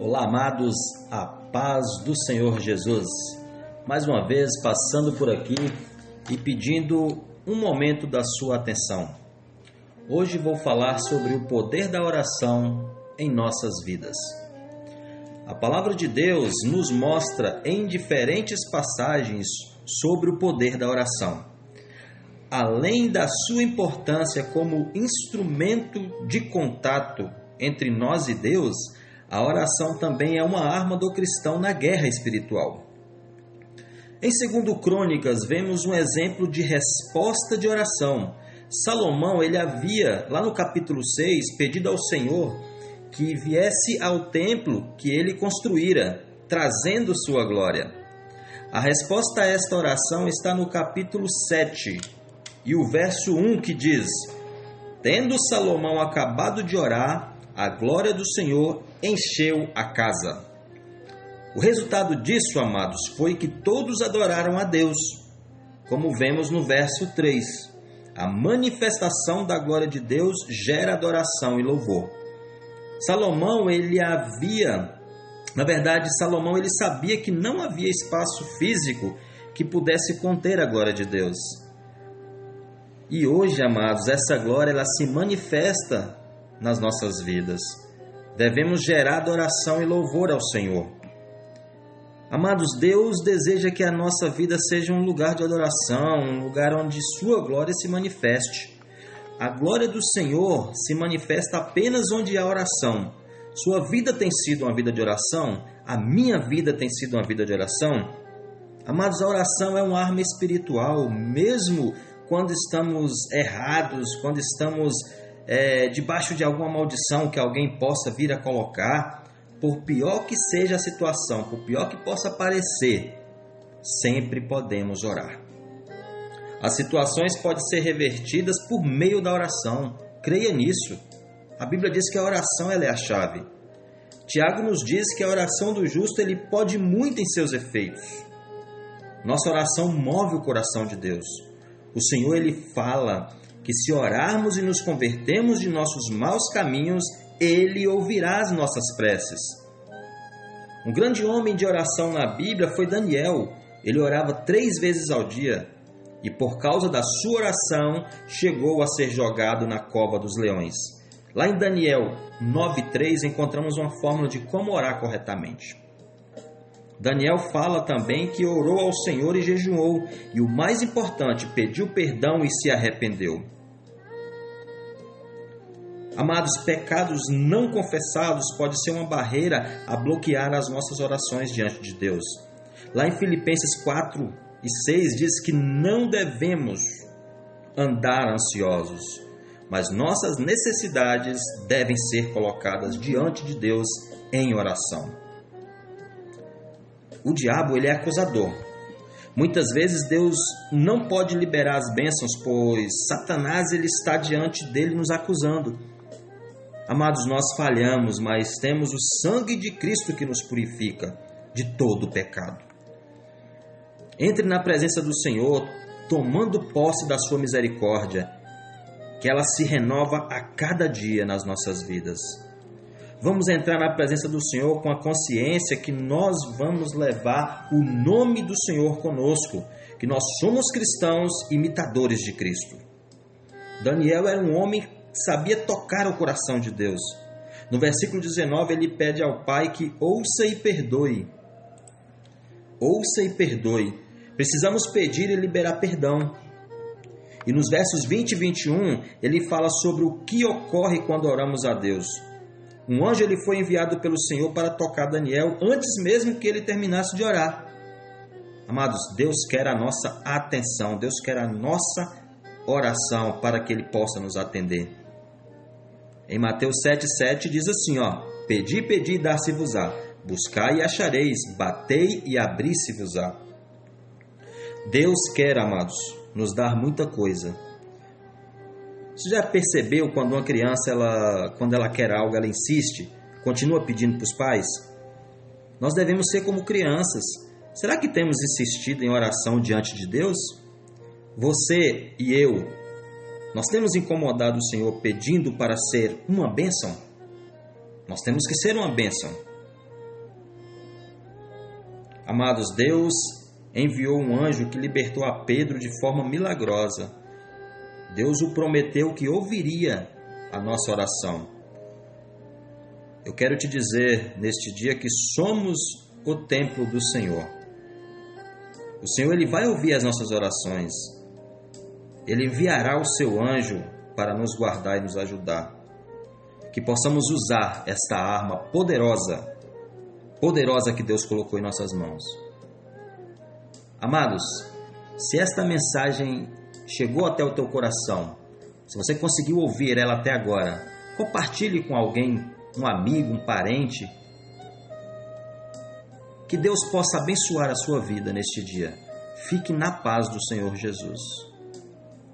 Olá, amados, a paz do Senhor Jesus. Mais uma vez passando por aqui e pedindo um momento da sua atenção. Hoje vou falar sobre o poder da oração em nossas vidas. A palavra de Deus nos mostra em diferentes passagens sobre o poder da oração. Além da sua importância como instrumento de contato entre nós e Deus, a oração também é uma arma do cristão na guerra espiritual. Em 2 Crônicas, vemos um exemplo de resposta de oração. Salomão, ele havia, lá no capítulo 6, pedido ao Senhor que viesse ao templo que ele construíra, trazendo sua glória. A resposta a esta oração está no capítulo 7 e o verso 1 que diz: Tendo Salomão acabado de orar, a glória do Senhor encheu a casa. O resultado disso, amados, foi que todos adoraram a Deus, como vemos no verso 3. A manifestação da glória de Deus gera adoração e louvor. Salomão, ele havia, na verdade, Salomão ele sabia que não havia espaço físico que pudesse conter a glória de Deus. E hoje, amados, essa glória ela se manifesta nas nossas vidas. Devemos gerar adoração e louvor ao Senhor. Amados, Deus deseja que a nossa vida seja um lugar de adoração, um lugar onde Sua glória se manifeste. A glória do Senhor se manifesta apenas onde há oração. Sua vida tem sido uma vida de oração? A minha vida tem sido uma vida de oração? Amados, a oração é uma arma espiritual, mesmo quando estamos errados, quando estamos é, debaixo de alguma maldição que alguém possa vir a colocar, por pior que seja a situação, por pior que possa parecer, sempre podemos orar. As situações podem ser revertidas por meio da oração. Creia nisso. A Bíblia diz que a oração é a chave. Tiago nos diz que a oração do justo ele pode muito em seus efeitos. Nossa oração move o coração de Deus. O Senhor ele fala que se orarmos e nos convertermos de nossos maus caminhos, ele ouvirá as nossas preces. Um grande homem de oração na Bíblia foi Daniel. Ele orava três vezes ao dia e, por causa da sua oração, chegou a ser jogado na cova dos leões. Lá em Daniel 9,3 encontramos uma fórmula de como orar corretamente. Daniel fala também que orou ao Senhor e jejuou, e o mais importante, pediu perdão e se arrependeu. Amados, pecados não confessados pode ser uma barreira a bloquear as nossas orações diante de Deus. Lá em Filipenses 4 e 6 diz que não devemos andar ansiosos, mas nossas necessidades devem ser colocadas diante de Deus em oração. O diabo ele é acusador. Muitas vezes Deus não pode liberar as bênçãos, pois Satanás ele está diante dele nos acusando. Amados, nós falhamos, mas temos o sangue de Cristo que nos purifica de todo o pecado. Entre na presença do Senhor, tomando posse da sua misericórdia, que ela se renova a cada dia nas nossas vidas. Vamos entrar na presença do Senhor com a consciência que nós vamos levar o nome do Senhor conosco, que nós somos cristãos imitadores de Cristo. Daniel era um homem sabia tocar o coração de Deus. No versículo 19, ele pede ao Pai que ouça e perdoe. Ouça e perdoe. Precisamos pedir e liberar perdão. E nos versos 20 e 21, ele fala sobre o que ocorre quando oramos a Deus. Um anjo ele foi enviado pelo Senhor para tocar Daniel antes mesmo que ele terminasse de orar. Amados, Deus quer a nossa atenção, Deus quer a nossa oração para que ele possa nos atender. Em Mateus 7,7 diz assim: ó, Pedi, pedi e dar-se-vos-á, buscai e achareis, batei e abri-se-vos-á. Deus quer, amados, nos dar muita coisa, você já percebeu quando uma criança, ela, quando ela quer algo, ela insiste, continua pedindo para os pais? Nós devemos ser como crianças. Será que temos insistido em oração diante de Deus? Você e eu, nós temos incomodado o Senhor pedindo para ser uma bênção? Nós temos que ser uma bênção. Amados, Deus enviou um anjo que libertou a Pedro de forma milagrosa. Deus o prometeu que ouviria a nossa oração. Eu quero te dizer neste dia que somos o templo do Senhor. O Senhor ele vai ouvir as nossas orações. Ele enviará o seu anjo para nos guardar e nos ajudar. Que possamos usar esta arma poderosa, poderosa que Deus colocou em nossas mãos. Amados, se esta mensagem chegou até o teu coração, se você conseguiu ouvir ela até agora, compartilhe com alguém, um amigo, um parente. Que Deus possa abençoar a sua vida neste dia. Fique na paz do Senhor Jesus.